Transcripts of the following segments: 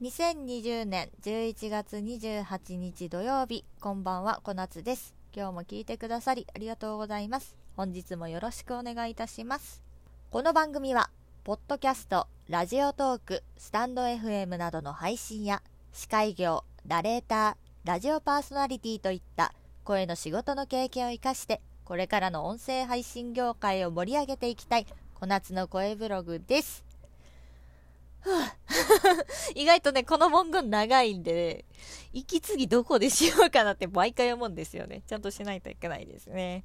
2020年11月28日土曜日こんばんは小夏です。今日も聞いてくださりありがとうございます。本日もよろしくお願いいたします。この番組はポッドキャストラジオトークスタンド FM などの配信や司会業ナレーターラジオパーソナリティといった声の仕事の経験を生かしてこれからの音声配信業界を盛り上げていきたい小夏の声ブログです。意外とね、この文言長いんで、ね、息継ぎどこでしようかなって毎回思うんですよね。ちゃんとしないといけないですね。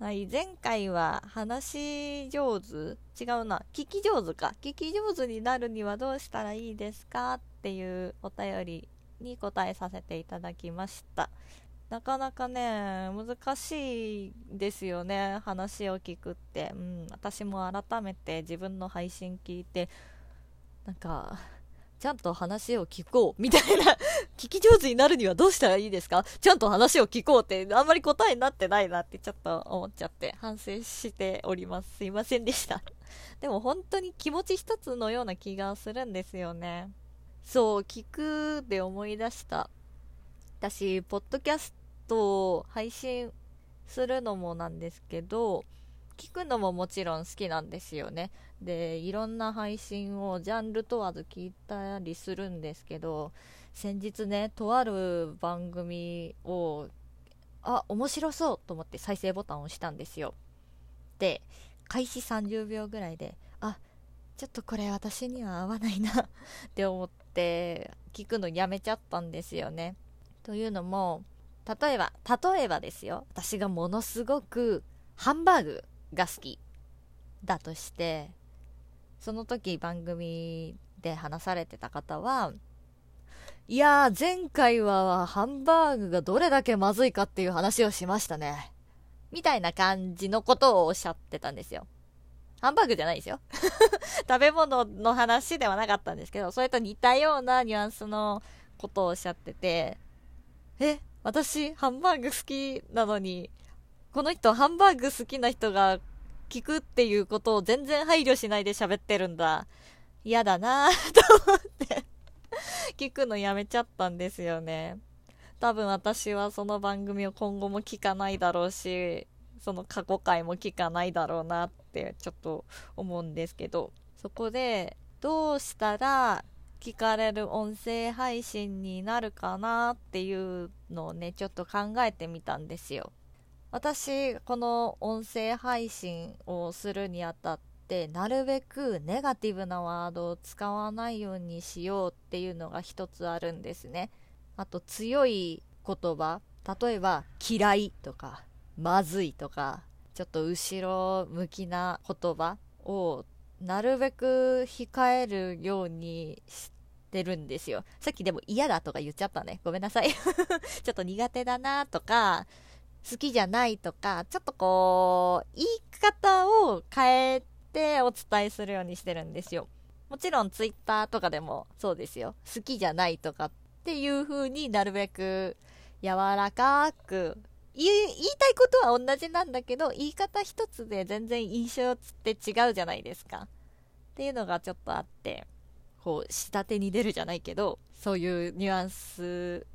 はい、前回は話し上手？違うな。聞き上手か。聞き上手になるにはどうしたらいいですかっていうお便りに答えさせていただきました。なかなかね、難しいですよね。話を聞くって。うん、私も改めて自分の配信聞いて、なんか、ちゃんと話を聞こうみたいな 聞き上手になるにはどうしたらいいですか？ちゃんと話を聞こうってあんまり答えになってないなってちょっと思っちゃって反省しております。すいませんでした でも本当に気持ち一つのような気がするんですよね。そう、聞くで思い出した。私、ポッドキャストを配信するのもなんですけど、聞くのももちろん好きなんですよね。で、いろんな配信をジャンル問わず聞いたりするんですけど、先日ね、とある番組を、あ、面白そうと思って再生ボタンを押したんですよ。で、開始30秒ぐらいで、あ、ちょっとこれ私には合わないな って思って聞くのやめちゃったんですよね。というのも、例えば、例えばですよ、私がものすごくハンバーグが好きだとしてその時番組で話されてた方はいやー前回はハンバーグがどれだけまずいかっていう話をしましたね。みたいな感じのことをおっしゃってたんですよ。ハンバーグじゃないですよ。食べ物の話ではなかったんですけどそれと似たようなニュアンスのことをおっしゃっててえ私ハンバーグ好きなのにこの人ハンバーグ好きな人が聞くっていうことを全然配慮しないで喋ってるんだ。嫌だなぁ と思って聞くのやめちゃったんですよね。多分私はその番組を今後も聞かないだろうし、その過去回も聞かないだろうなってちょっと思うんですけど、そこでどうしたら聞かれる音声配信になるかなっていうのをね、ちょっと考えてみたんですよ。私この音声配信をするにあたってなるべくネガティブなワードを使わないようにしようっていうのが一つあるんですね。あと強い言葉。例えば嫌いとかまずいとかちょっと後ろ向きな言葉をなるべく控えるようにしてるんですよ。さっきでも嫌だとか言っちゃったね。ごめんなさい。ちょっと苦手だなとか好きじゃないとか、ちょっとこう、言い方を変えてお伝えするようにしてるんですよ。もちろんツイッターとかでもそうですよ。好きじゃないとかっていう風になるべく柔らかく言いたいことは同じなんだけど、言い方一つで全然印象って違うじゃないですか。っていうのがちょっとあって、こう、下手に出るじゃないけど、そういうニュアンス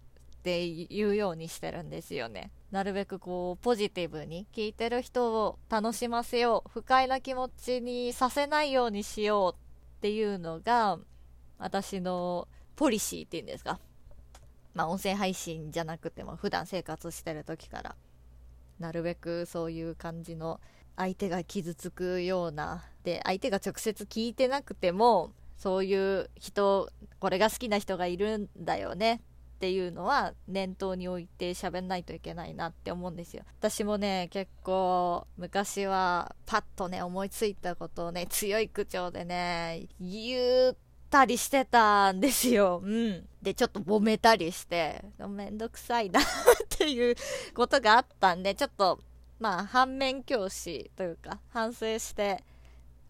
で言うようにしてるんですよね。なるべくこうポジティブに聞いてる人を楽しませよう。不快な気持ちにさせないようにしようっていうのが私のポリシーっていうんですか。まあ音声配信じゃなくても普段生活してる時から。なるべくそういう感じの相手が傷つくような。で相手が直接聞いてなくてもそういう人これが好きな人がいるんだよね。っていうのは念頭に置いて喋んないといけないなって思うんですよ。私もね結構昔はパッとね思いついたことをね強い口調でね言ったりしてたんですよ。うん。でちょっと揉めたりしてめんどくさいなっていうことがあったんでちょっとまあ反面教師というか反省して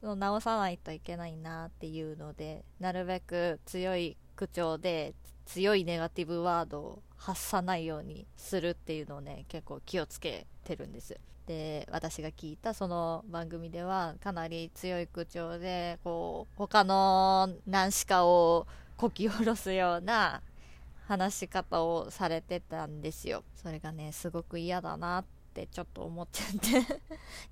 直さないといけないなっていうのでなるべく強い口調で強いネガティブワードを発さないようにするっていうのをね結構気をつけてるんですで私が聞いたその番組ではかなり強い口調でこう他の何しかをこき下ろすような話し方をされてたんですよ。それがねすごく嫌だなってちょっと思っちゃって。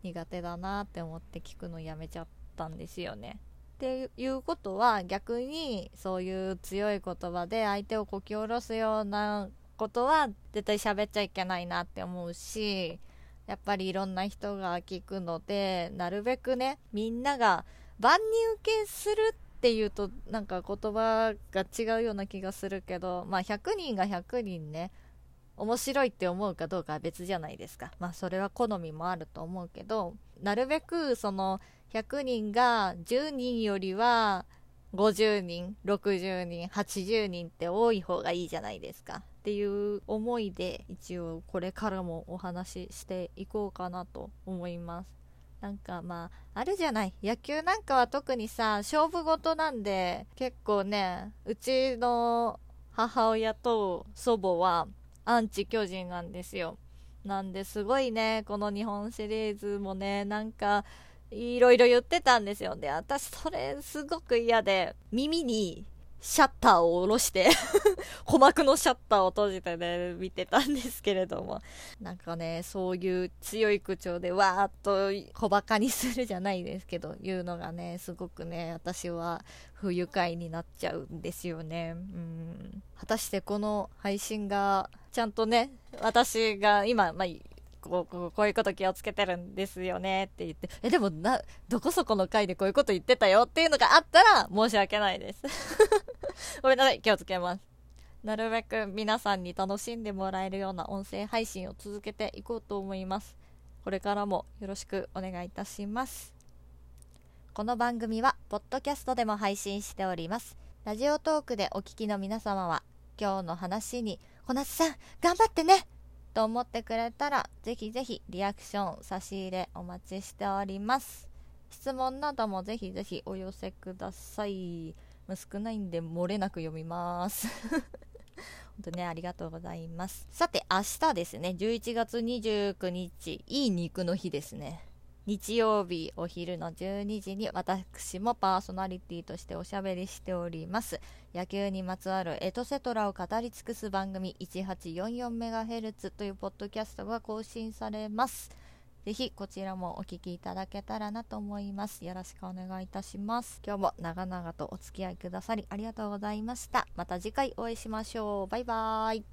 苦手だなって思って聞くのやめちゃったんですよね。っていうことは逆にそういう強い言葉で相手をこき下ろすようなことは絶対喋っちゃいけないなって思うしやっぱりいろんな人が聞くのでなるべくねみんなが万人受けするっていうとなんか言葉が違うような気がするけどまあ100人が100人ね面白いって思うかどうかは別じゃないですか。まあそれは好みもあると思うけどなるべくその100人が10人よりは50人60人80人って多い方がいいじゃないですか。っていう思いで一応これからもお話ししていこうかなと思います。なんかまああるじゃない。野球なんかは特にさ勝負事なんで結構ねうちの母親と祖母はアンチ巨人なんですよ。なんですごいねこの日本シリーズもねなんかいろいろ言ってたんですよで私それすごく嫌で耳にシャッターを下ろして 鼓膜のシャッターを閉じてね、見てたんですけれども。なんかね、そういう強い口調でわーっと小馬鹿にするじゃないですけど、言うのがね、すごくね、私は不愉快になっちゃうんですよね。うん。果たしてこの配信が、ちゃんとね、私が今、まあ、こうこういうこと気をつけてるんですよねって言って、え、でもな、どこそこの回でこういうこと言ってたよっていうのがあったら申し訳ないです。ごめんなさい、気をつけます。なるべく皆さんに楽しんでもらえるような音声配信を続けていこうと思います。これからもよろしくお願いいたします。この番組は、ポッドキャストでも配信しております。ラジオトークでお聞きの皆様は、今日の話に、小夏さん、頑張ってねと思ってくれたら、ぜひぜひリアクション、差し入れお待ちしております。質問などもぜひぜひお寄せください。少ないんで漏れなく読みます。本当ね、ありがとうございます。さて、明日ですね、11月29日、いい肉の日ですね。日曜日お昼の12時に私もパーソナリティとしておしゃべりしております。野球にまつわるエトセトラを語り尽くす番組 1844MHz というポッドキャストが更新されます。ぜひこちらもお聴きいただけたらなと思います。よろしくお願いいたします。今日も長々とお付き合いくださりありがとうございました。また次回お会いしましょう。バイバーイ。